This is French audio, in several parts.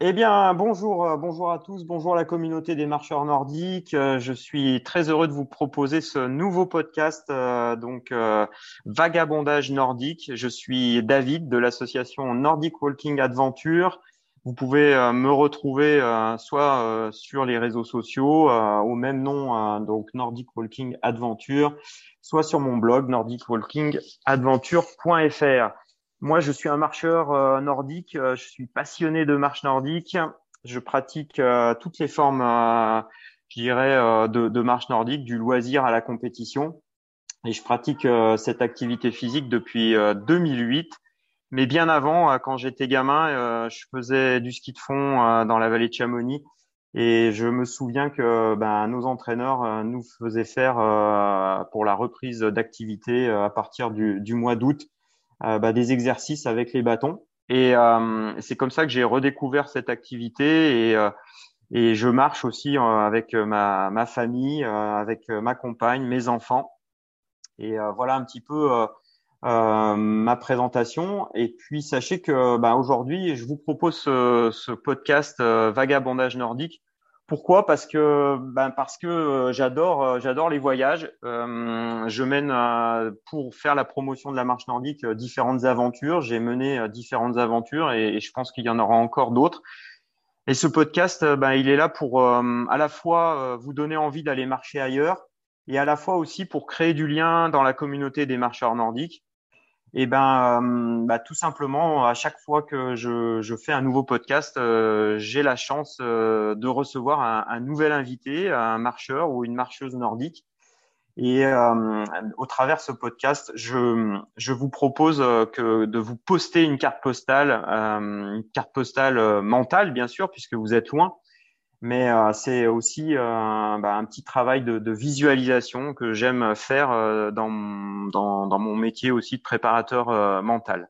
Eh bien, bonjour, euh, bonjour à tous, bonjour à la communauté des marcheurs nordiques. Euh, Je suis très heureux de vous proposer ce nouveau podcast, euh, donc Vagabondage nordique. Je suis David de l'association Nordic Walking Adventure. Vous pouvez me retrouver soit sur les réseaux sociaux au même nom, donc Nordic Walking Adventure, soit sur mon blog nordicwalkingadventure.fr. Moi, je suis un marcheur euh, nordique. euh, je suis passionné de marche nordique. Je pratique euh, toutes les formes, je dirais, de, marche nordique, du loisir à la compétition. Et je pratique cette activité physique depuis euh, 2008. Mais bien avant, quand j'étais gamin, je faisais du ski de fond dans la vallée de Chamonix. Et je me souviens que ben, nos entraîneurs nous faisaient faire pour la reprise d'activité à partir du, mois d'août bah, des exercices avec les bâtons. Et euh, c'est comme ça que j'ai redécouvert cette activité et, euh, et je marche aussi euh, avec ma, ma famille, euh, avec ma compagne, mes enfants. Et euh, voilà un petit peu euh, euh, ma présentation. Et puis sachez que bah, aujourd'hui, je vous propose ce, ce podcast euh, Vagabondage nordique. Pourquoi? Parce que ben parce que euh, j'adore euh, j'adore les voyages. Euh, je mène pour faire la promotion de la marche nordique différentes aventures. J'ai mené différentes aventures et, je pense qu'il y en aura encore d'autres. Et ce podcast, ben, il est là pour à la fois vous donner envie d'aller marcher ailleurs et à la fois aussi pour créer du lien dans la communauté des marcheurs nordiques. Et ben, euh, bah, tout simplement, à chaque fois que je, fais un nouveau podcast, euh, j'ai la chance euh, de recevoir un, nouvel invité, un marcheur ou une marcheuse nordique. Et au travers ce podcast, je, je vous propose que de vous poster une carte postale, une carte postale mentale, bien sûr, puisque vous êtes loin. Mais euh, c'est aussi euh, bah, un petit travail de, de visualisation que j'aime faire euh, dans, dans, dans mon métier aussi de préparateur euh, mental.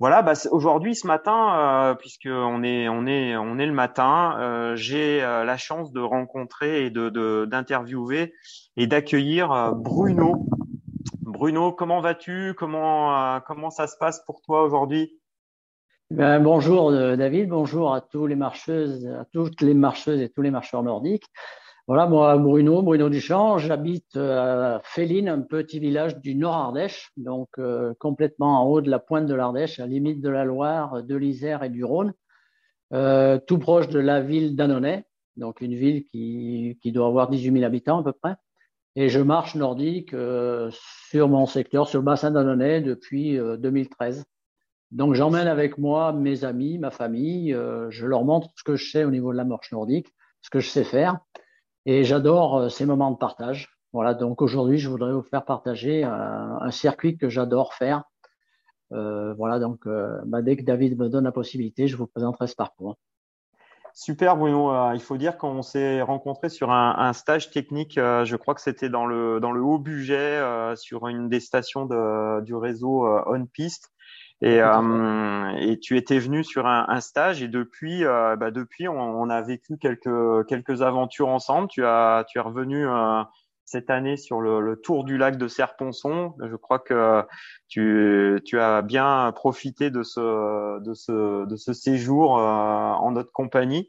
Voilà, bah, aujourd'hui, ce matin, euh, puisque on est, on est, on est le matin, euh, j'ai la chance de rencontrer et de, de- d'interviewer et d'accueillir Bruno. Bruno, comment vas-tu? Comment, comment ça se passe pour toi aujourd'hui? Ben, bonjour euh, David, bonjour à tous les marcheuses, à toutes les marcheuses et tous les marcheurs nordiques. Voilà, moi Bruno, Bruno Duchamp, j'habite euh, à Féline, un petit village du Nord Ardèche, donc euh, complètement en haut de la pointe de l'Ardèche, à limite de la Loire, de l'Isère et du Rhône, euh, tout proche de la ville d'Annonay, donc une ville qui, qui doit avoir 18 000 habitants à peu près. Et je marche nordique euh, sur mon secteur, sur le bassin d'Annonay depuis euh, 2013. Donc j'emmène avec moi mes amis, ma famille, euh, je leur montre ce que je sais au niveau de la marche nordique, ce que je sais faire, et j'adore euh, ces moments de partage. Voilà, donc aujourd'hui je voudrais vous faire partager un, un circuit que j'adore faire. Euh, voilà, donc euh, bah, dès que David me donne la possibilité, je vous présenterai ce parcours. Super Bruno, Euh, il faut dire qu'on s'est rencontrés sur un, stage technique, euh, je crois que c'était dans le, haut budget, euh, sur une des stations du réseau euh, On Piste. Et, euh, et tu étais venu sur un, un stage et depuis, euh, bah depuis on, on a vécu quelques, quelques aventures ensemble. Tu as, tu es revenu euh, cette année sur le, le tour du lac de Serponçon. Je crois que tu, tu as bien profité de ce, de ce, de ce séjour euh, en notre compagnie.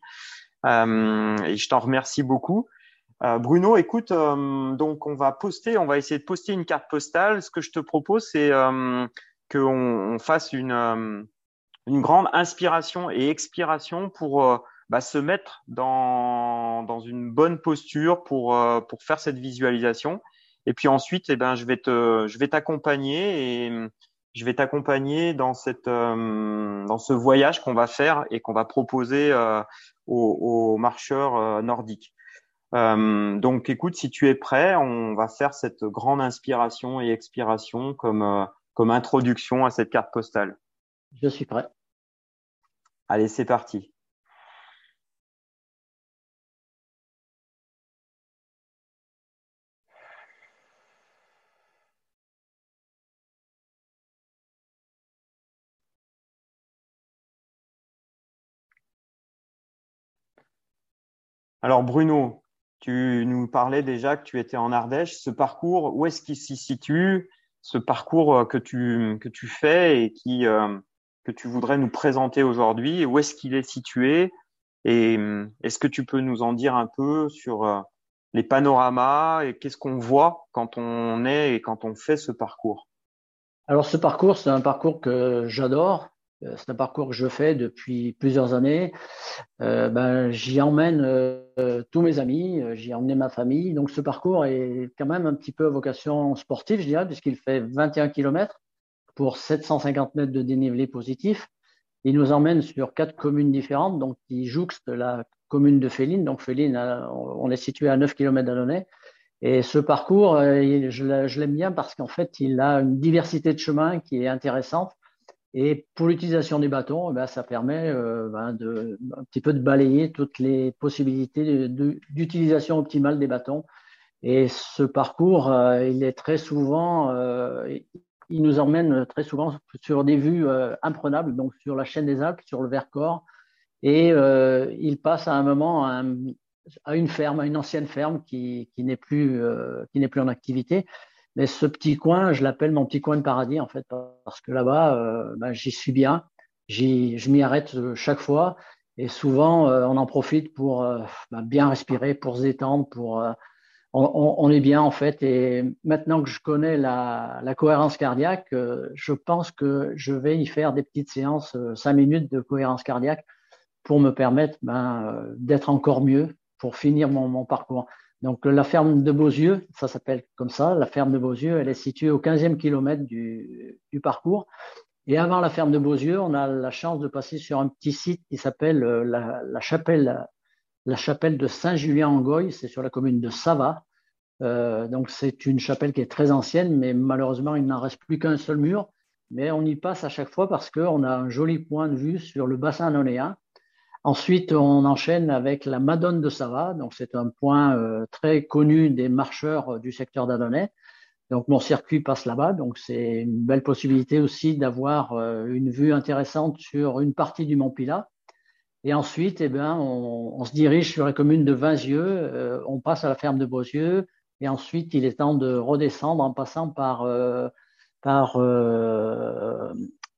Euh, et je t'en remercie beaucoup. Euh, Bruno, écoute, euh, donc on va poster, on va essayer de poster une carte postale. Ce que je te propose, c'est euh, qu'on on fasse une, euh, une grande inspiration et expiration pour euh, bah, se mettre dans, dans une bonne posture pour, euh, pour faire cette visualisation. Et puis ensuite, eh ben, je vais te, je vais t'accompagner et je vais t'accompagner dans cette, dans ce voyage qu'on va faire et qu'on va proposer aux, marcheurs nordiques. Donc, écoute, si tu es prêt, on va faire cette grande inspiration et expiration comme, comme introduction à cette carte postale. Je suis prêt. Allez, c'est parti. Alors, Bruno, tu nous parlais déjà que tu étais en Ardèche. Ce parcours, où est-ce qu'il s'y situe? Ce parcours euh, que tu, que tu fais et qui, euh, que tu voudrais nous présenter aujourd'hui? Où est-ce qu'il est situé? Et est-ce que tu peux nous en dire un peu sur les panoramas et qu'est-ce qu'on voit quand on est et quand on fait ce parcours? Alors ce parcours, c'est un parcours que j'adore. Euh, c'est un parcours que je fais depuis plusieurs années. Euh, ben, j'y emmène euh, tous mes amis, euh, j'y emmené ma famille. Donc ce parcours est quand même un petit peu vocation sportive, je dirais, puisqu'il fait 21 km pour 750 mètres de dénivelé positif. Il nous emmène sur quatre communes différentes, donc qui jouxte la commune de Féline. Donc Féline, on est situé à 9 km d'Annonay. Et ce parcours, je l'aime bien parce qu'en fait, il a une diversité de chemins qui est intéressante. Et pour l'utilisation des bâtons, eh ben, ça permet euh, ben, de, un petit peu de balayer toutes les possibilités d'utilisation optimale des bâtons. Et ce parcours, euh, il est très souvent, euh, il nous emmène très souvent sur des vues imprenables, donc sur la chaîne des Alpes, sur le Vercors, et il passe à un moment à, une ferme, à une ancienne ferme qui, n'est plus, qui n'est plus en activité. Mais ce petit coin, je l'appelle mon petit coin de paradis, en fait, parce que là-bas, euh, ben, j'y suis bien. Je m'y arrête euh, chaque fois. Et souvent, euh, on en profite pour ben, bien respirer, pour se détendre, pour. On, est bien, en fait. Et maintenant que je connais la, cohérence cardiaque, je pense que je vais y faire des petites séances, cinq minutes de cohérence cardiaque, pour me permettre ben, d'être encore mieux, pour finir mon parcours. Donc la ferme de Beauzieux, ça s'appelle comme ça, la ferme de Beauzieux, elle est située au 15e kilomètre du, parcours. Et avant la ferme de Beauzieux, on a la chance de passer sur un petit site qui s'appelle euh, la, chapelle, la chapelle de Saint-Julien-en-Goye, c'est sur la commune de Sava. Euh, donc c'est une chapelle qui est très ancienne, mais malheureusement il n'en reste plus qu'un seul mur. Mais on y passe à chaque fois parce qu'on a un joli point de vue sur le bassin anonéen Ensuite, on enchaîne avec la Madone de Sava. Donc, c'est un point euh, très connu des marcheurs euh, du secteur d'Adonais. Donc, mon circuit passe là-bas. Donc, c'est une belle possibilité aussi d'avoir euh, une vue intéressante sur une partie du Mont Pilat. Et ensuite, eh bien, on, on, se dirige sur la commune de Vinzieux. on passe à la ferme de Beauzieux. Et ensuite, il est temps de redescendre en passant par, par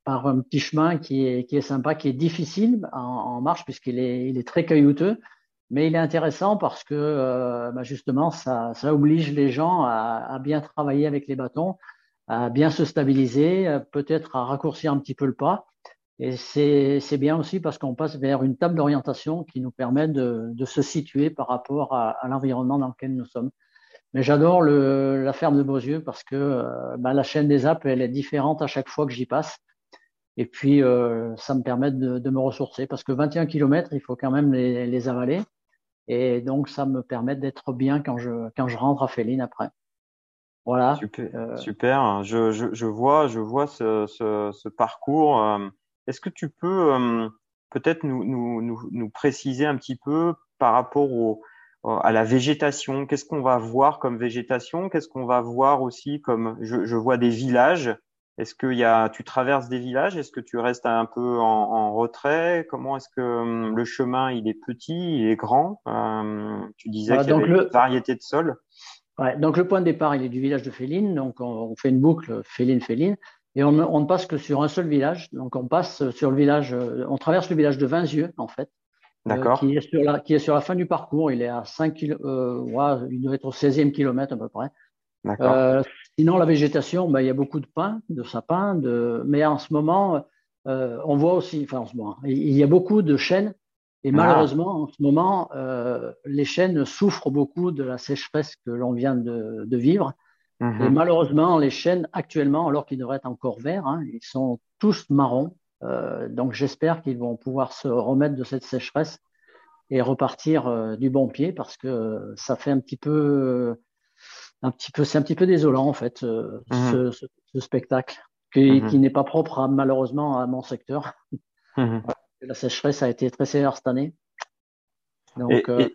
par un petit chemin qui est, qui est sympa, qui est difficile en, marche puisqu'il est, il est très caillouteux, mais il est intéressant parce que euh, bah justement, ça, ça oblige les gens à, à, bien travailler avec les bâtons, à bien se stabiliser, peut-être à raccourcir un petit peu le pas. Et c'est bien aussi parce qu'on passe vers une table d'orientation qui nous permet de, de, se situer par rapport à, à l'environnement dans lequel nous sommes. Mais j'adore la ferme de Beauzieux parce que euh, bah, la chaîne des Alpes, elle est différente à chaque fois que j'y passe. Et puis, euh, ça me permet de, de, me ressourcer parce que 21 km, il faut quand même les, les avaler. Et donc, ça me permet d'être bien quand je, quand je rentre à Féline après. Voilà. Super. Euh, super. Je, je, je, vois, je vois ce, ce, ce parcours. Euh, est-ce que tu peux euh, peut-être nous, nous, nous, nous, préciser un petit peu par rapport au, à la végétation? Qu'est-ce qu'on va voir comme végétation? Qu'est-ce qu'on va voir aussi comme je, je vois des villages est-ce que y a, tu traverses des villages? Est-ce que tu restes un peu en, en retrait? Comment est-ce que hum, le chemin il est petit, il est grand? Euh, Tu disais qu'il y avait une variété de sols. Ouais, donc le point de départ il est du village de Féline, donc on, on fait une boucle Féline-Féline et on, on, ne passe que sur un seul village. Donc on passe sur le village, on traverse le village de Vinzieux en fait. Euh, D'accord. Euh, qui, est sur la, qui est sur la fin du parcours. Il est à 5 km, euh, ouais, il doit être au 16e kilomètre à peu près. D'accord. Sinon, la végétation, ben, il y a beaucoup de pins, de sapins, de... mais en ce moment, euh, on voit aussi, enfin en ce moment, il y a beaucoup de chênes. Et ah. malheureusement, en ce moment, euh, les chênes souffrent beaucoup de la sécheresse que l'on vient de, de vivre. Mhm. Et malheureusement, les chênes actuellement, alors qu'ils devraient être encore verts, hein, ils sont tous marrons. Euh, donc j'espère qu'ils vont pouvoir se remettre de cette sécheresse et repartir du bon pied parce que ça fait un petit peu un petit peu, c'est un petit peu désolant en fait euh, mmh. ce, ce, ce, spectacle qui, mmh. qui n'est pas propre à, malheureusement à mon secteur. Mmh. La sécheresse a été très sévère cette année. Donc, et, euh,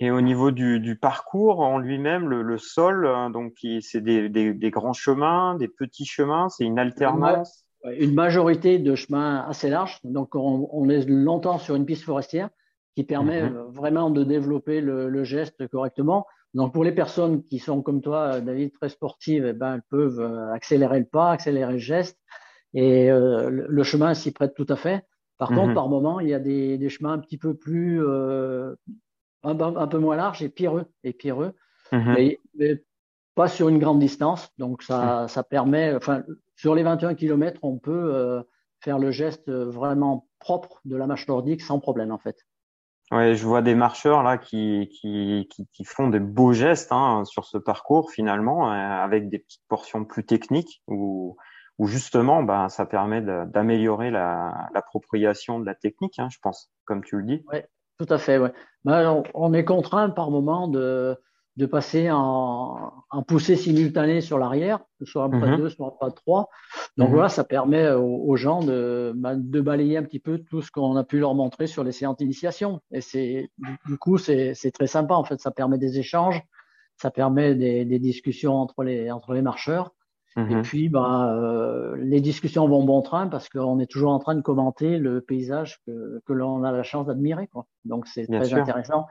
et, et, au niveau du, du parcours en lui-même, le, le, sol, hein, donc c'est des, des, des, grands chemins, des petits chemins, c'est une alternance? Une majorité de chemins assez larges. Donc on, on est longtemps sur une piste forestière qui permet vraiment de développer le, le geste correctement. Donc pour les personnes qui sont comme toi, David, très sportives, eh ben, elles peuvent euh, accélérer le pas, accélérer le geste. Et le chemin s'y prête tout à fait. Par contre, mhm. par moment, il y a des, chemins un petit peu plus, un, peu moins larges et pierreux, et pierreux. Mhm. mais, pas sur une grande distance. Donc ça, ça permet, enfin, sur les 21 km, on peut faire le geste vraiment propre de la marche nordique sans problème en fait. Ouais, je vois des marcheurs là qui, qui, qui, font des beaux gestes hein, sur ce parcours finalement, euh, avec des petites portions plus techniques où, où justement ben, ça permet d'améliorer l'appropriation de la technique, hein, je pense, comme tu le dis. Oui, tout à fait. Ouais. Ben, on, est contraint par moment de, de passer en, en poussée simultanée sur l'arrière, soit un pas mhm. deux, soit pas trois. Donc mhm. voilà, ça permet aux, gens de, bah, de, balayer un petit peu tout ce qu'on a pu leur montrer sur les séances d'initiation. Et c'est du coup, c'est très sympa. En fait, ça permet des échanges, ça permet des, des discussions entre les, entre les marcheurs. Et mhm. puis, bah, euh, les discussions vont bon train parce qu'on est toujours en train de commenter le paysage que, que l'on a la chance d'admirer. Donc, c'est très intéressant.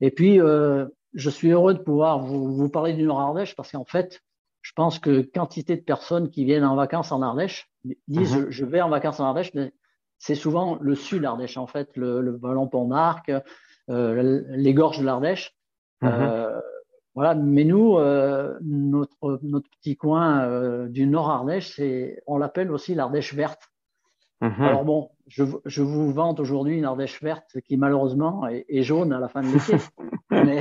Et puis, euh, je suis heureux de pouvoir vous, vous parler du Nord-Ardèche parce qu'en fait, je pense que quantité de personnes qui viennent en vacances en Ardèche disent mhm. je, vais en vacances en Ardèche, mais c'est souvent le sud Ardèche en fait, le, le Ballon Pont d'Arc, euh, les gorges de l'Ardèche. Mhm. Euh, voilà, mais nous, euh, notre, notre petit coin euh, du Nord Ardèche, c'est, on l'appelle aussi l'Ardèche verte. Mhm. Alors bon, je, je vous vante aujourd'hui une Ardèche verte qui malheureusement est, est jaune à la fin de l'été. mais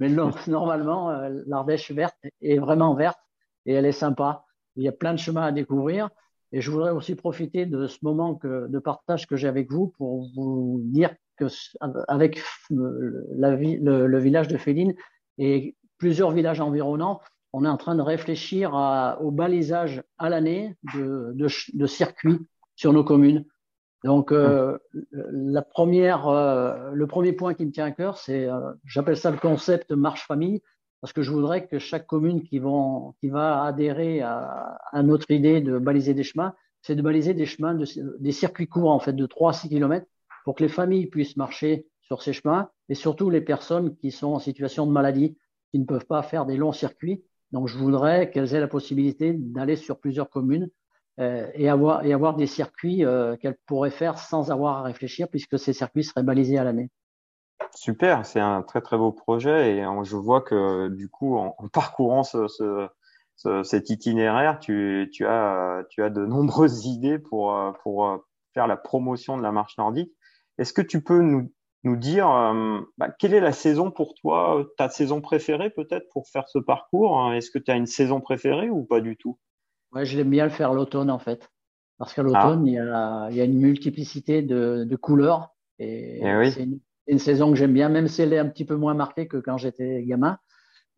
mais normalement, euh, l'Ardèche verte est vraiment verte et elle est sympa. Il y a plein de chemins à découvrir. Et je voudrais aussi profiter de ce moment de partage que j'ai avec vous pour vous dire que avec la, le, village de Féline et plusieurs villages environnants, on est en train de réfléchir au balisage à l'année de circuits sur nos communes. Donc, euh, la première, euh, le premier point qui me tient à cœur, c'est, euh, j'appelle ça le concept marche famille, parce que je voudrais que chaque commune qui, vont, qui va adhérer à, à, notre idée de baliser des chemins, c'est de baliser des chemins, de, des circuits courts en fait de 3 à 6 km, pour que les familles puissent marcher sur ces chemins, et surtout les personnes qui sont en situation de maladie, qui ne peuvent pas faire des longs circuits. Donc, je voudrais qu'elles aient la possibilité d'aller sur plusieurs communes et, avoir, et avoir des circuits euh, qu'elle pourrait faire sans avoir à réfléchir puisque ces circuits seraient balisés à l'année. Super, c'est un très très beau projet et je vois que du coup en, parcourant ce, ce, cet itinéraire, tu, as, de nombreuses idées pour, pour faire la promotion de la marche nordique. Est-ce que tu peux nous, dire euh, bah, quelle est la saison pour toi, ta saison préférée peut-être pour faire ce parcours Est-ce que tu as une saison préférée ou pas du tout? Ouais, je l'aime bien le faire l'automne en fait. Parce qu'à l'automne, il, y a, il y a une multiplicité de, de couleurs. Et, eh c'est une, saison que j'aime bien, même si elle est un petit peu moins marquée que quand j'étais gamin.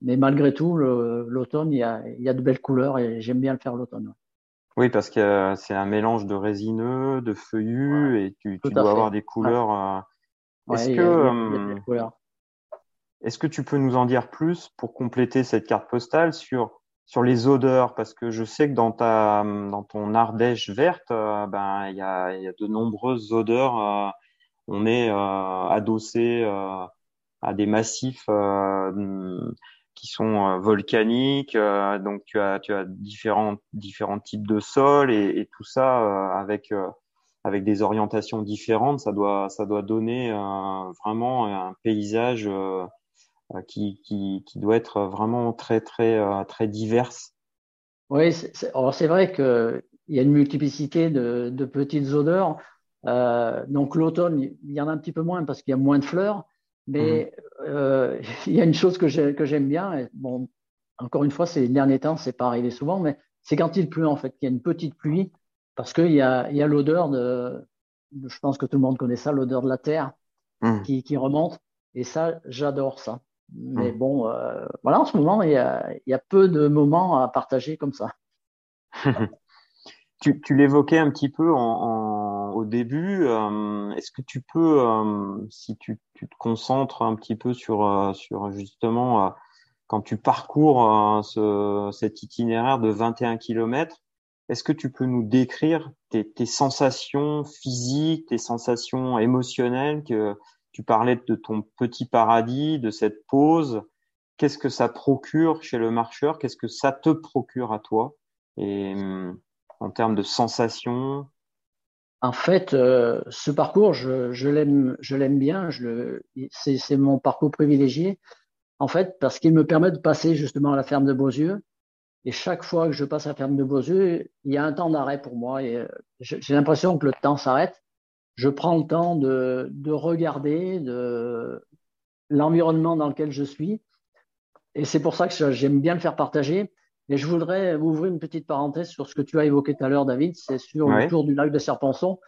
Mais malgré tout, l'automne, il, y a, il y a de belles couleurs et j'aime bien le faire l'automne. Oui, parce que c'est un mélange de résineux, de feuillus et tu, tu dois avoir des couleurs. Euh, est-ce que, euh, est-ce que tu peux nous en dire plus pour compléter cette carte postale sur sur les odeurs parce que je sais que dans ta dans ton Ardèche verte euh, ben il y a, y a de nombreuses odeurs euh, on est euh, adossé à des massifs qui sont volcaniques donc tu as tu as différents différents types de sols et, et tout ça avec avec des orientations différentes. Ça doit ça doit donner vraiment un paysage qui, qui, qui, doit être vraiment très, très, euh, très diverse. Oui, c'est vrai qu'il y a une multiplicité de, de petites odeurs. Euh, donc l'automne, il y en a un petit peu moins parce qu'il y a moins de fleurs. Mais mmh. euh, il y a une chose que j'aime bien. Et bon, encore une fois, ces derniers temps, c'est pas arrivé souvent, mais c'est quand il pleut en fait, qu'il y a une petite pluie, parce qu'il y a, l'odeur de, je pense que tout le monde connaît ça, l'odeur de la terre mmh. qui, qui remonte. Et ça, j'adore ça. Mais mmh. bon, euh, voilà, en ce moment, il y, a, il y, a, peu de moments à partager comme ça. tu, tu l'évoquais un petit peu en, en, au début. Euh, Est-ce que tu peux, euh, si tu, tu, te concentres un petit peu sur, sur justement, quand tu parcours ce, cet itinéraire de 21 km, est-ce que tu peux nous décrire tes, tes sensations physiques, tes sensations émotionnelles que tu parlais de ton petit paradis, de cette pause. Qu'est-ce que ça procure chez le marcheur? Qu'est-ce que ça te procure à toi? Et hum, en termes de sensations? En fait, euh, ce parcours, je, je l'aime, bien. C'est, mon parcours privilégié. En fait, parce qu'il me permet de passer justement à la ferme de Beauzieux. Et chaque fois que je passe à la ferme de Beauzieux, il y a un temps d'arrêt pour moi. Euh, j'ai l'impression que le temps s'arrête. Je prends le temps de, de regarder de l'environnement dans lequel je suis. Et c'est pour ça que j'aime bien le faire partager. Et je voudrais ouvrir une petite parenthèse sur ce que tu as évoqué tout à l'heure, David, c'est sur le tour du lac de Serpenson.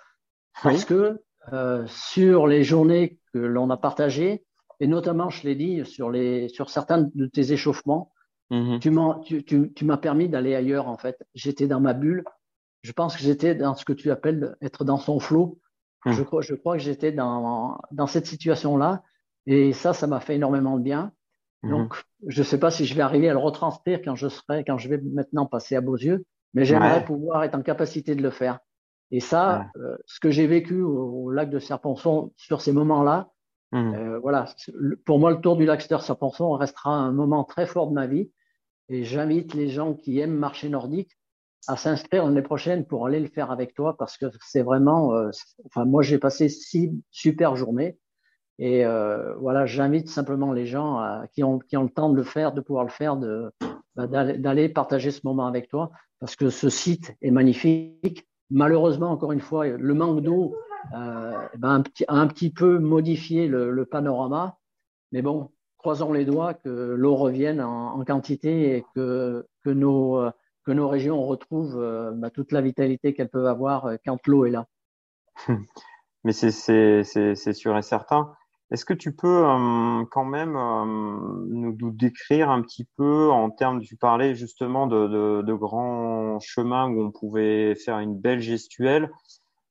Parce que euh, sur les journées que l'on a partagées, et notamment, je l'ai dit, sur, les, sur certains de tes échauffements, mm-hmm. tu m'as tu, tu, tu permis d'aller ailleurs, en fait. J'étais dans ma bulle. Je pense que j'étais dans ce que tu appelles être dans son flot. Je, crois, je crois que j'étais dans, dans cette situation-là. Et ça, ça m'a fait énormément de bien. Mhm. Donc, je ne sais pas si je vais arriver à le retranscrire quand je serai, quand je vais maintenant passer à Beauzieux, mais j'aimerais pouvoir être en capacité de le faire. Et ça, euh, ce que j'ai vécu au, lac de Serponçon sur ces moments-là, mhm. euh, voilà, pour moi, le tour du lac de Serponçon restera un moment très fort de ma vie. Et j'invite les gens qui aiment marcher nordique à s'inscrire l'année prochaine pour aller le faire avec toi parce que c'est vraiment, euh, enfin, moi, j'ai passé six super journées. Et euh, voilà, j'invite simplement les gens à, qui, ont, qui ont le temps de le faire, de pouvoir le faire, de, bah, d'aller partager ce moment avec toi, parce que ce site est magnifique. Malheureusement, encore une fois, le manque d'eau euh, eh ben, un petit, a un petit peu modifié le, le, panorama. Mais bon, croisons les doigts que l'eau revienne en, en, quantité et que, que, nos, que nos régions retrouvent euh, bah, toute la vitalité qu'elles peuvent avoir euh, quand l'eau est là. Mais c'est sûr et certain. Est-ce que tu peux euh, quand même nous, décrire un petit peu en termes, tu parlais justement de, de, de grands chemins où on pouvait faire une belle gestuelle.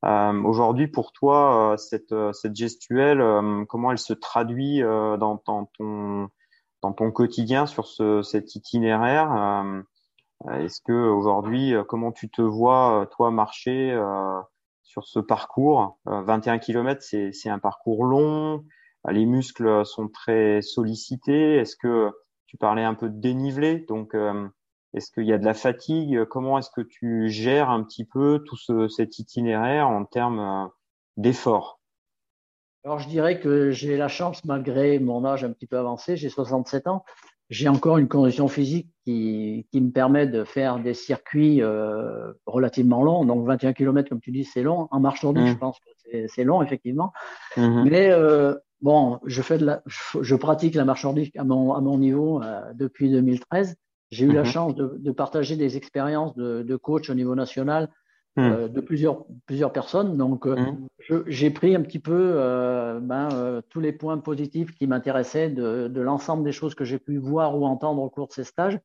Aujourd'hui, pour toi, cette, cette gestuelle, comment elle se traduit dans, dans, ton, dans ton quotidien sur ce, cet itinéraire Est-ce que aujourd'hui, comment tu te vois, toi, marcher sur ce parcours? 21 km, c'est un parcours long. Les muscles sont très sollicités. Est-ce que tu parlais un peu de dénivelé, donc euh, est-ce qu'il y a de la fatigue? Comment est-ce que tu gères un petit peu tout ce, cet itinéraire en termes euh, d'effort Alors je dirais que j'ai la chance, malgré mon âge un petit peu avancé, j'ai 67 ans, j'ai encore une condition physique qui, qui, me permet de faire des circuits euh, relativement longs. Donc 21 km, comme tu dis, c'est long. En marche nordique, je mmh. pense que c'est long, effectivement. Mmh. Mais euh, Bon, je fais de la, je pratique la marche nordique à mon, à mon niveau euh, depuis 2013. J'ai eu la mhm. chance de, de, partager des expériences de, de, coach au niveau national. Euh, de plusieurs, plusieurs personnes. Donc, euh, mhm. j'ai pris un petit peu euh, ben, tous les points positifs qui m'intéressaient de, de l'ensemble des choses que j'ai pu voir ou entendre au cours de ces stages.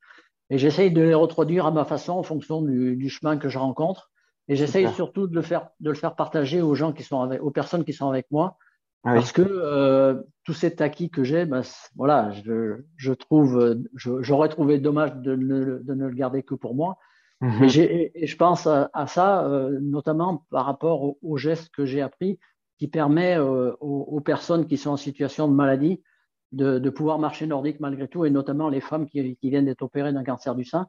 Et j'essaye de les reproduire à ma façon en fonction du, du chemin que je rencontre. Et j'essaye surtout de le faire, de le faire partager aux gens qui sont avec, aux personnes qui sont avec moi ah Parce que tout cet acquis que j'ai, ben, voilà, je, je trouve, j'aurais trouvé dommage de ne, de ne, le garder que pour moi. Mhm. Et, et, je pense à, à ça, euh, notamment par rapport aux au gestes que j'ai appris, qui permet euh, aux, aux, personnes qui sont en situation de maladie de, de, pouvoir marcher nordique malgré tout, et notamment les femmes qui, qui viennent d'être opérées d'un cancer du sein,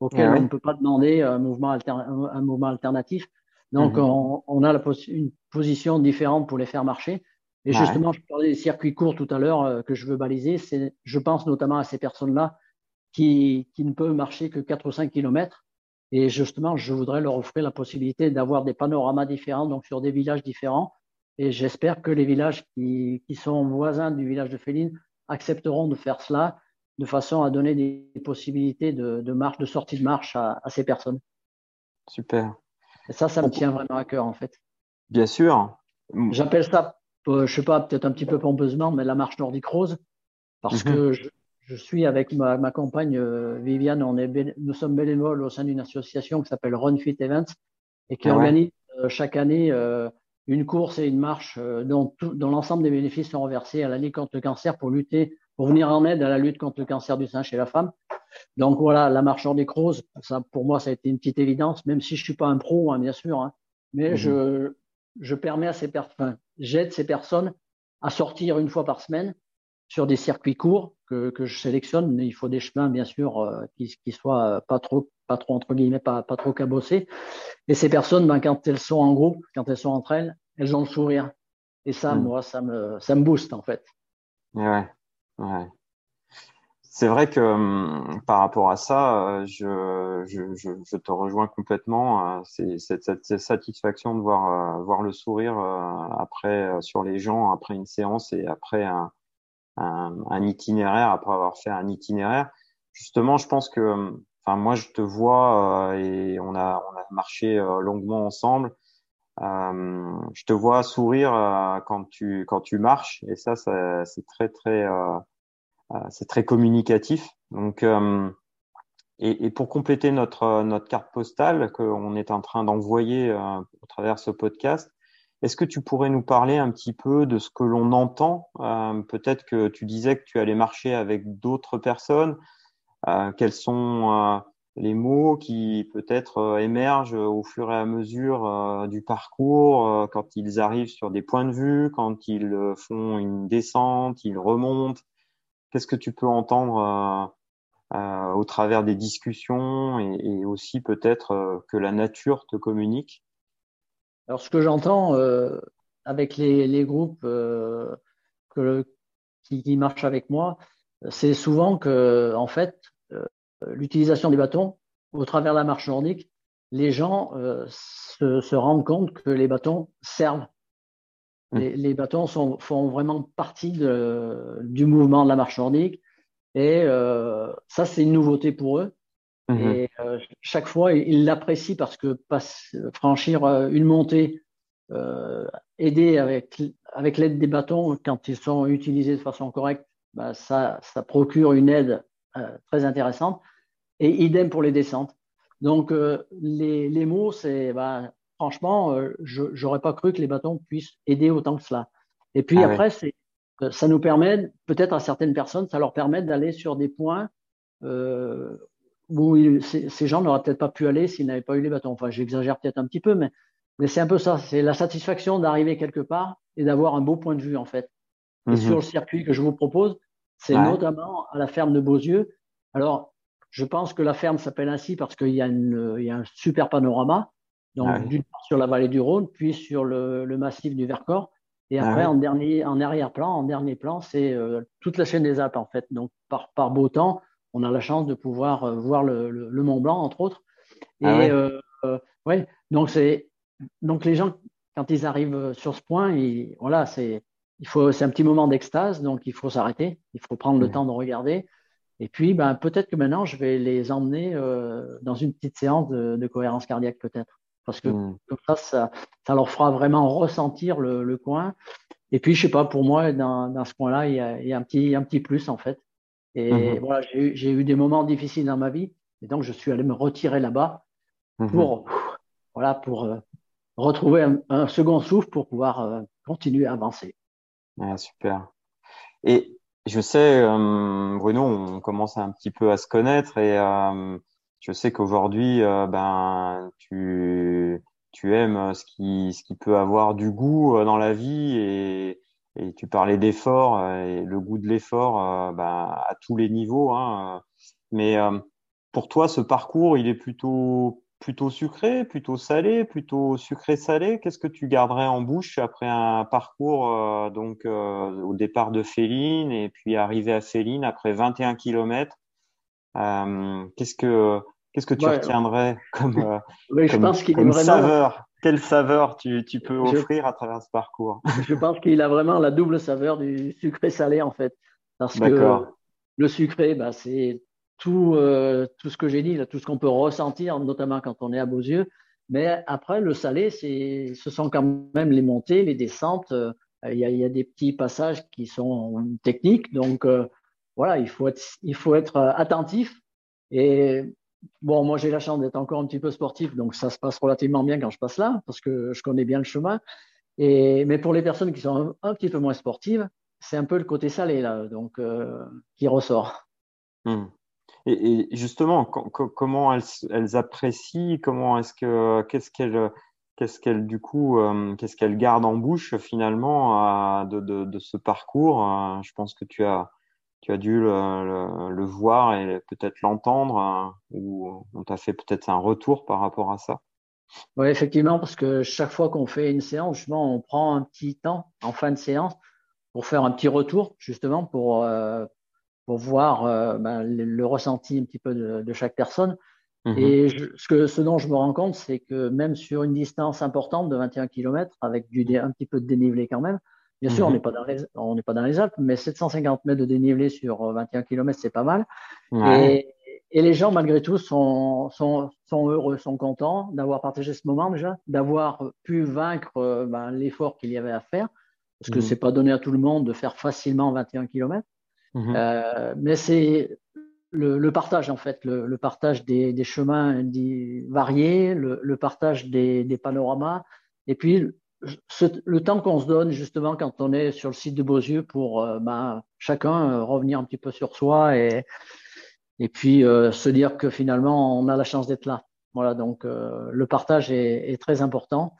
auquel on ne peut pas demander un mouvement, alter, un mouvement alternatif. Donc, mhm. on, on, a la une position différente pour les faire marcher. Et justement, je parlais des circuits courts tout à l'heure euh, que je veux baliser. Je pense notamment à ces personnes-là qui, qui ne peuvent marcher que 4 ou 5 kilomètres. Et justement, je voudrais leur offrir la possibilité d'avoir des panoramas différents, donc sur des villages différents. Et j'espère que les villages qui, qui sont voisins du village de Féline accepteront de faire cela de façon à donner des possibilités de, de marche, de sortie de marche à, à ces personnes. Super. Et ça, ça me tient vraiment à cœur, en fait. Bien sûr. J'appelle ça euh, je sais pas, peut-être un petit peu pompeusement, mais la marche nordique rose, parce mhm. que je, je, suis avec ma, ma compagne euh, Viviane, on est nous sommes bénévoles au sein d'une association qui s'appelle Run Fit Events et qui ah organise euh, chaque année une course et une marche dont, dont l'ensemble des bénéfices sont reversés à la Ligue contre le cancer pour lutter, pour venir en aide à la lutte contre le cancer du sein chez la femme. Donc voilà, la marche nordique rose, ça, pour moi, ça a été une petite évidence, même si je suis pas un pro, hein, bien sûr, hein, mais mhm. je, je permets à ces personnes, j'aide ces personnes à sortir une fois par semaine sur des circuits courts que, que je sélectionne. Mais il faut des chemins, bien sûr, euh, qui, qui soient pas trop, pas trop entre guillemets, pas, pas trop cabossé. Et ces personnes, ben, quand elles sont en groupe, quand elles sont entre elles, elles ont le sourire. Et ça, mm. moi, ça me, ça me booste en fait. Ouais, ouais. C'est vrai que hum, par rapport à ça, euh, je, je, je, je te rejoins complètement. Euh, c'est cette, cette, satisfaction de voir, voir le sourire après sur les gens après une séance et après un, un, un, itinéraire, après avoir fait un itinéraire. Justement, je pense que, enfin moi, je te vois et on a, on a marché longuement ensemble. Euh, je te vois sourire quand tu quand tu marches et ça, ça c'est très très euh, c'est très communicatif. Donc, euh, et, et, pour compléter notre, notre carte postale qu'on est en train d'envoyer euh, au travers ce podcast, est-ce que tu pourrais nous parler un petit peu de ce que l'on entend Peut-être que tu disais que tu allais marcher avec d'autres personnes. quels sont les mots qui peut-être émergent au fur et à mesure du parcours quand ils arrivent sur des points de vue, quand ils font une descente, ils remontent? Qu'est-ce que tu peux entendre euh, euh, au travers des discussions et, aussi peut-être euh, que la nature te communique? Alors, ce que j'entends avec les, groupes qui, marchent avec moi, c'est souvent que, en fait, l'utilisation des bâtons au travers de la marche nordique, les gens se, rendent compte que les bâtons servent Mmh. Les, bâtons sont, font vraiment partie de, du mouvement de la marche nordique. Et euh, ça, c'est une nouveauté pour eux. Mmh. Et euh, chaque fois, ils l'apprécient parce que franchir euh, une montée, euh, aider avec, avec l'aide des bâtons, quand ils sont utilisés de façon correcte, bah, ça, ça procure une aide euh, très intéressante. Et idem pour les descentes. Donc, les, les mots, c'est bah, franchement, euh, je n'aurais pas cru que les bâtons puissent aider autant que cela. Et puis ah après, c'est, euh, ça nous permet, peut-être à certaines personnes, ça leur permet d'aller sur des points euh, où ces, gens n'auraient peut-être pas pu aller s'ils n'avaient pas eu les bâtons. Enfin, j'exagère peut-être un petit peu, mais, mais c'est un peu ça. C'est la satisfaction d'arriver quelque part et d'avoir un beau point de vue, en fait. Et mhm. sur le circuit que je vous propose, c'est notamment à la ferme de Beauzieux. Alors, je pense que la ferme s'appelle ainsi parce qu'il y, a il y a un super panorama. Donc, d'une part sur la vallée du Rhône, puis sur le, le massif du Vercors. Et ah après, en dernier, en arrière-plan, en dernier plan, c'est euh, toute la chaîne des Alpes, en fait. Donc, par, par beau temps, on a la chance de pouvoir euh, voir le, le, Mont Blanc, entre autres. Et ah ouais. Euh, ouais. donc c'est donc les gens quand ils arrivent sur ce point, ils, voilà, c'est il faut c'est un petit moment d'extase, donc il faut s'arrêter, il faut prendre le temps de regarder. Et puis, ben, peut-être que maintenant, je vais les emmener dans une petite séance de, de cohérence cardiaque, peut-être parce que mmh. comme ça, ça, leur fera vraiment ressentir le, le, coin. Et puis, je sais pas, pour moi, dans, dans ce coin-là, il y a, il y a un petit, un petit plus en fait. Et mmh. voilà, j'ai eu, eu des moments difficiles dans ma vie, et donc je suis allé me retirer là-bas mmh. pour, voilà, pour euh, retrouver un, un, second souffle pour pouvoir euh, continuer à avancer. Ah, super. Et je sais, euh, Bruno, on commence un petit peu à se connaître et je sais qu'aujourd'hui, ben, tu, tu aimes ce qui, ce qui peut avoir du goût dans la vie et, et tu parlais d'effort euh, et le goût de l'effort ben, à tous les niveaux. Hein. Mais pour toi, ce parcours, il est plutôt, plutôt sucré, plutôt salé, plutôt sucré-salé? Qu'est-ce que tu garderais en bouche après un parcours donc au départ de Féline et puis arriver à Féline après 21 kilomètres euh, qu'est-ce que qu'est-ce que tu retiendrais comme, euh, je pense qu'il vraiment... saveur? Quelle saveur tu, tu peux offrir à travers ce parcours? Je pense qu'il a vraiment la double saveur du sucré salé en fait, parce que le sucré, bah, c'est tout euh, tout ce que j'ai dit, là, tout ce qu'on peut ressentir, notamment quand on est à Beauzieux. Mais après, le salé, c'est, ce sont quand même les montées, les descentes. Il y, a, il y a des petits passages qui sont techniques, donc voilà, il faut être, il faut être euh, attentif. Et bon, moi, j'ai la chance d'être encore un petit peu sportif, donc ça se passe relativement bien quand je passe là, parce que je connais bien le chemin. Et, mais pour les personnes qui sont un, petit peu moins sportives, c'est un peu le côté salé, là, donc, euh, qui ressort. Hmm. Et, justement, comment elles, apprécient, comment est-ce que, qu'est-ce qu'elles, qu'est-ce qu'elles, du coup, euh, qu'est-ce qu'elles gardent en bouche finalement de, ce parcours? Je pense que tu as, tu as dû le, voir et peut-être l'entendre, hein, ou on t'a fait peut-être un retour par rapport à ça. Oui, effectivement, parce que chaque fois qu'on fait une séance, justement, on prend un petit temps en fin de séance pour faire un petit retour, justement, pour, euh, pour voir euh, ben, le, ressenti un petit peu de, chaque personne. Mhm. Et ce, que, ce dont je me rends compte, c'est que même sur une distance importante de 21 km, avec du, un petit peu de dénivelé quand même, bien sûr, on mhm. n'est pas, dans les, on n'est pas dans les Alpes, mais 750 mètres de dénivelé sur 21 km, c'est pas mal. Et, et les gens, malgré tout, sont, sont, sont heureux, sont contents d'avoir partagé ce moment déjà, d'avoir pu vaincre euh, ben, l'effort qu'il y avait à faire, parce que ce mhm. c'est pas donné à tout le monde de faire facilement 21 km. Mhm. Euh, mais c'est le, le, partage, en fait, le, le partage des, des, chemins variés, le, le partage des, des, panoramas, et puis le temps qu'on se donne justement quand on est sur le site de Beausieux pour euh, ben, chacun euh, revenir un petit peu sur soi et et puis euh, se dire que finalement on a la chance d'être là. Voilà, donc euh, le partage est, est, très important.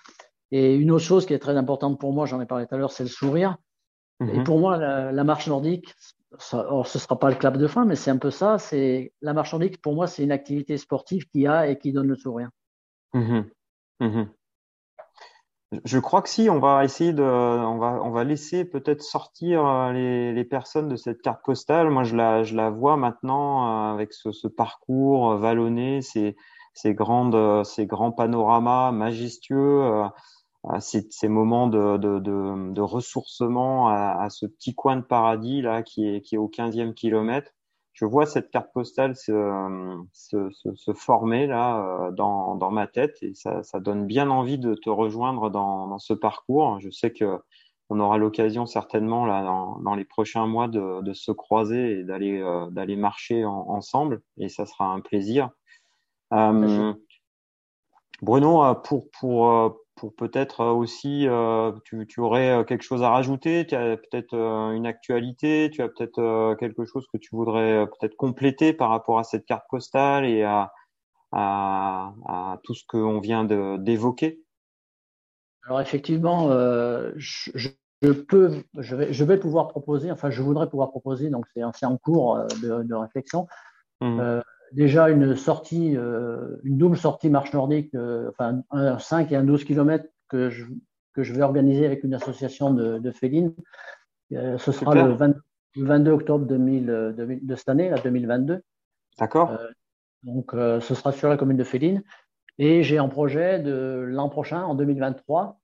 Et une autre chose qui est très importante pour moi, j'en ai parlé tout à l'heure, c'est le sourire. Et mhm. pour moi, la, la marche nordique, ça, ce sera pas le clap de fin, mais c'est un peu ça. C'est la marche nordique. Pour moi, c'est une activité sportive qui a et qui donne le sourire. Mmh. Mmh. Je crois que si, on va essayer de, on va, on va laisser peut-être sortir euh, les, les, personnes de cette carte postale. Moi, je la, je la vois maintenant euh, avec ce, parcours euh, vallonné, ces, ces grandes, ces grands panoramas majestueux, ces, ces moments de, de, de, ressourcement à, à, ce petit coin de paradis là qui est, qui est au 15e kilomètre je vois cette carte postale se, se, se, former là euh, dans, dans, ma tête et ça, ça, donne bien envie de te rejoindre dans, dans ce parcours. Je sais que on aura l'occasion certainement là dans, dans, les prochains mois de, de se croiser et d'aller euh, d'aller marcher ensemble et ça sera un plaisir. Euh, Bruno, pour pour pour peut-être euh, aussi, euh, tu, tu, aurais euh, quelque chose à rajouter, tu as peut-être une actualité, tu as peut-être quelque chose que tu voudrais peut-être compléter par rapport à cette carte postale et à, à, à tout ce qu'on vient d'évoquer? Alors effectivement, euh, je, je, peux, je vais, je vais pouvoir proposer, enfin je voudrais pouvoir proposer, donc c'est en cours de, de réflexion, mmh. euh, déjà une sortie, euh, une double sortie marche nordique, euh, enfin un 5 et un 12 km que je, que je vais organiser avec une association de, de félines. Euh, ce sera le, 22 octobre 2000, de, cette année, la 2022. D'accord. donc ce sera sur la commune de Féline. Et j'ai un projet de l'an prochain, en 2023.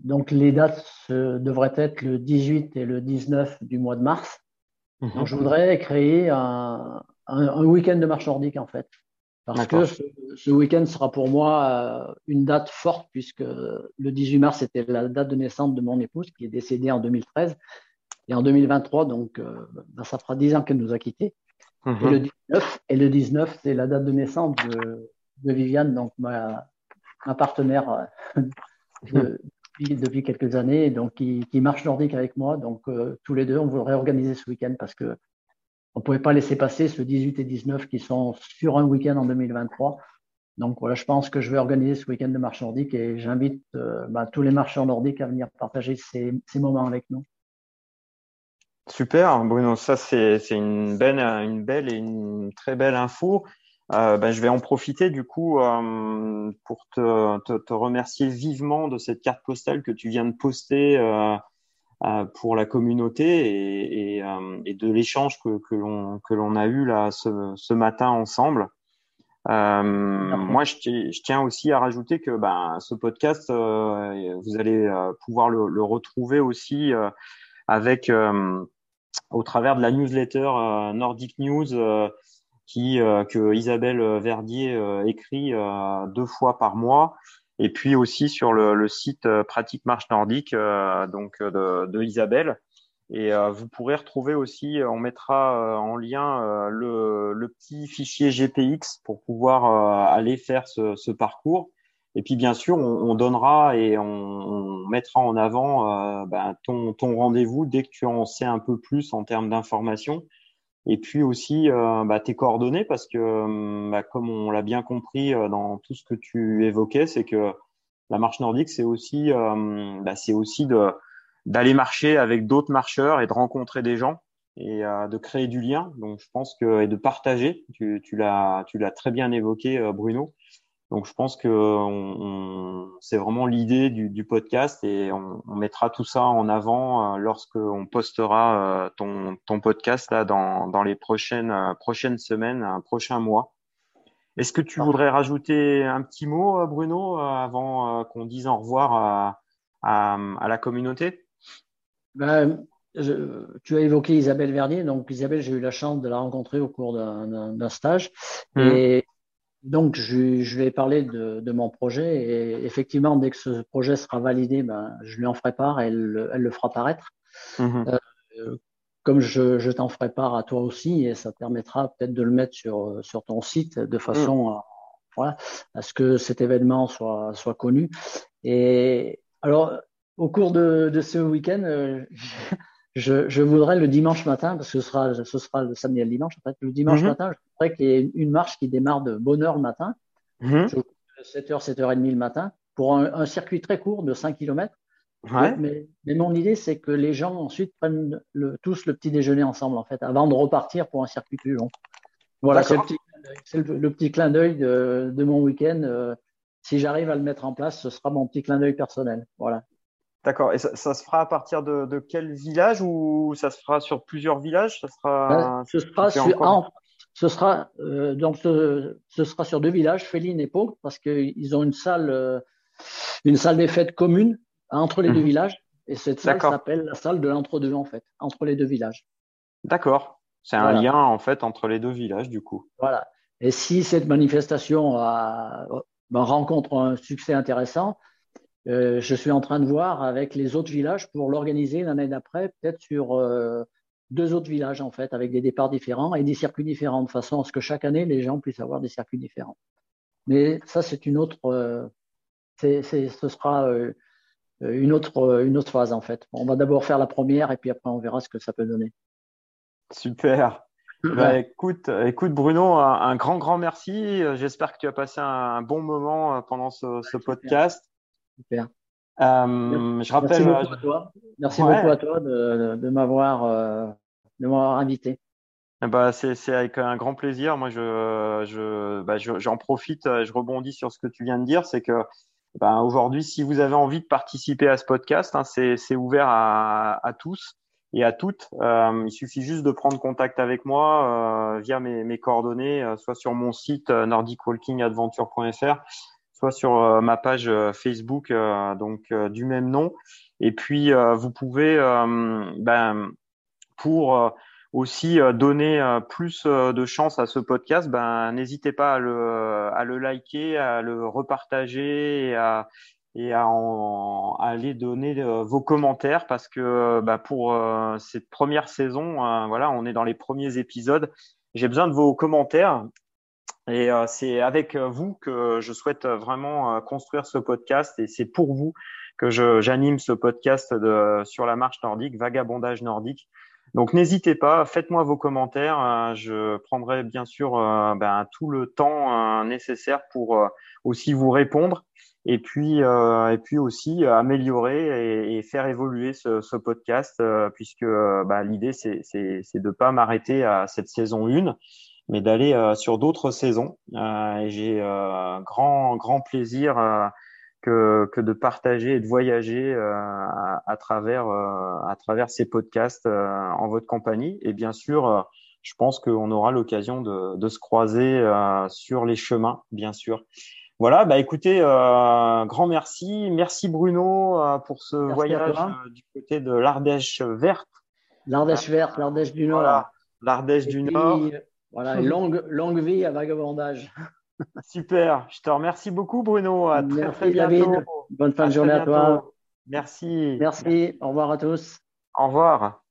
donc les dates devraient être le 18 et le 19 du mois de mars. Mhm. Donc, je voudrais créer un, un, un week-end de marche nordique, en fait. Parce que ce, ce week-end sera pour moi euh, une date forte, puisque le 18 mars, c'était la date de naissance de mon épouse, qui est décédée en 2013. Et en 2023, donc, euh, ben, ça fera 10 ans qu'elle nous a quittés. Mhm. Et le 19, et le 19 c'est la date de naissance de, de Viviane, donc ma, ma partenaire euh, de, depuis, quelques années, donc qui, qui, marche nordique avec moi. Donc euh, tous les deux, on voudrait organiser ce week-end parce que on pouvait pas laisser passer ce 18 et 19 qui sont sur un week-end en 2023. Donc voilà, je pense que je vais organiser ce week-end de marche nordique et j'invite euh, bah, tous les marcheurs nordiques à venir partager ces, ces moments avec nous. Super, Bruno. Ça, c'est une belle, une belle et une très belle info. Euh, ben, je vais en profiter du coup euh, pour te, te, te, remercier vivement de cette carte postale que tu viens de poster euh, euh pour la communauté et, et, euh, et de l'échange que, que l'on que l'on a eu là ce, ce matin ensemble. moi, je, je, tiens aussi à rajouter que ben, ce podcast, vous allez pouvoir le, le, retrouver aussi avec au travers de la newsletter Nordic News qui euh, que Isabelle Verdier euh, écrit euh, deux fois par mois et puis aussi sur le, le site Pratique Marche Nordique donc de, de, Isabelle. Et vous pourrez retrouver aussi, on mettra en lien le, le, petit fichier GPX pour pouvoir aller faire ce, ce, parcours. Et puis bien sûr, on, on donnera et on, on, mettra en avant ben, ton, ton rendez-vous dès que tu en sais un peu plus en termes d'informations et puis aussi euh, bah, tes coordonnées, parce que euh, bah, comme on l'a bien compris euh, dans tout ce que tu évoquais, c'est que la marche nordique, c'est aussi, bah, c'est aussi de, d'aller marcher avec d'autres marcheurs et de rencontrer des gens et de créer du lien. Donc je pense que et de partager. Tu, tu l'as tu l'as très bien évoqué, Bruno. Donc je pense que on, c'est vraiment l'idée du, du, podcast et on, on, mettra tout ça en avant euh, lorsque on postera euh, ton, ton podcast là dans, dans les prochaines euh, prochaines semaines, un prochain mois. Est-ce que tu voudrais rajouter un petit mot, Bruno, avant qu'on dise au revoir à, à, à la communauté? Ben, je, tu as évoqué Isabelle Vernier. Donc Isabelle, j'ai eu la chance de la rencontrer au cours d'un stage. Mmh. Et donc, je, je lui ai parlé de, de, mon projet et effectivement, dès que ce projet sera validé, ben, je lui en ferai part et elle, elle le fera paraître. Mhm. Euh, comme je, je t'en ferai part à toi aussi, et ça te permettra peut-être de le mettre sur, sur ton site de façon à, voilà, à ce que cet événement soit, soit connu. Et alors, au cours de, de ce week-end, euh, je, je, voudrais le dimanche matin, parce que ce sera, ce sera le samedi et le dimanche, en fait, le dimanche mhm. matin, je voudrais qu'il y ait une marche qui démarre de bonne heure le matin, 7h, 7h30 le matin, pour un, un, circuit très court de 5 km. Ouais. Mais, mais, mon idée, c'est que les gens ensuite prennent le, tous le petit déjeuner ensemble, en fait, avant de repartir pour un circuit plus long. Voilà, c'est le, le, le, petit clin d'œil de, de, mon week-end. Euh, si j'arrive à le mettre en place, ce sera mon petit clin d'œil personnel. Voilà. D'accord. Et ça, ça, se fera à partir de, de, quel village ou ça se fera sur plusieurs villages? Ça sera. Ben, ce sera sur. En, ce sera euh, donc ce, ce, sera sur deux villages, Féline et Pau, parce qu'ils ont une salle, euh, une salle des fêtes commune entre les mmh. deux mhm. villages. Et cette salle s'appelle la salle de l'entre-deux en fait, entre les deux villages. D'accord. C'est un voilà. lien en fait entre les deux villages du coup. Voilà. Et si cette manifestation a, ben, rencontre un succès intéressant, euh, je suis en train de voir avec les autres villages pour l'organiser l'année d'après, peut-être sur euh, deux autres villages en fait, avec des départs différents et des circuits différents, de façon à ce que chaque année les gens puissent avoir des circuits différents. Mais ça, c'est une autre, euh, c'est, c'est, ce sera une autre, une autre phase en fait. On va d'abord faire la première et puis après on verra ce que ça peut donner. Super. Bah, écoute, écoute Bruno, un, un, grand grand merci. J'espère que tu as passé un bon moment pendant ce, ce podcast. Super. Euh, je rappelle. Merci beaucoup à toi, Merci ouais. beaucoup à toi de, de m'avoir euh, de m'avoir invité. Bah, c'est avec un grand plaisir. Moi, je, je, bah, j'en profite, je rebondis sur ce que tu viens de dire. C'est que bah, aujourd'hui, si vous avez envie de participer à ce podcast, hein, c'est ouvert à, à, tous et à toutes. Euh, il suffit juste de prendre contact avec moi euh, via mes, mes coordonnées, euh, soit sur mon site euh, nordicwalkingadventure.fr, soit sur euh, ma page euh, Facebook euh, donc du même nom. Et puis vous pouvez ben, pour aussi donner plus de chance à ce podcast, ben n'hésitez pas à le, liker, à le repartager et à aller donner vos commentaires parce que ben, pour cette première saison, voilà, on est dans les premiers épisodes. J'ai besoin de vos commentaires et euh, c'est avec euh, vous que je souhaite euh, vraiment construire ce podcast et c'est pour vous que j'anime ce podcast sur la marche nordique, vagabondage nordique. Donc n'hésitez pas, faites-moi vos commentaires. Je prendrai bien sûr ben, tout le temps nécessaire pour aussi vous répondre et puis et puis aussi améliorer et, faire évoluer ce, podcast puisque ben, l'idée c'est c'est de pas m'arrêter à cette saison 1 mais d'aller euh, sur d'autres saisons. Euh, et j'ai euh, grand grand plaisir que, que de partager et de voyager à, à, travers à travers ces podcasts en votre compagnie. Et bien sûr, je pense qu'on aura l'occasion de, de, se croiser sur les chemins, bien sûr. Voilà, bah écoutez, euh, grand merci, merci Bruno euh, pour ce merci voyage du côté de l'Ardèche verte. L'Ardèche verte, l'Ardèche du Nord. Voilà, l'Ardèche du puis, Nord. Voilà, longue, longue vie à vagabondage. Super, je te remercie beaucoup Bruno. À très, Merci très bientôt. David. Bonne fin de journée à toi. Merci. Merci, au revoir à tous. Au revoir.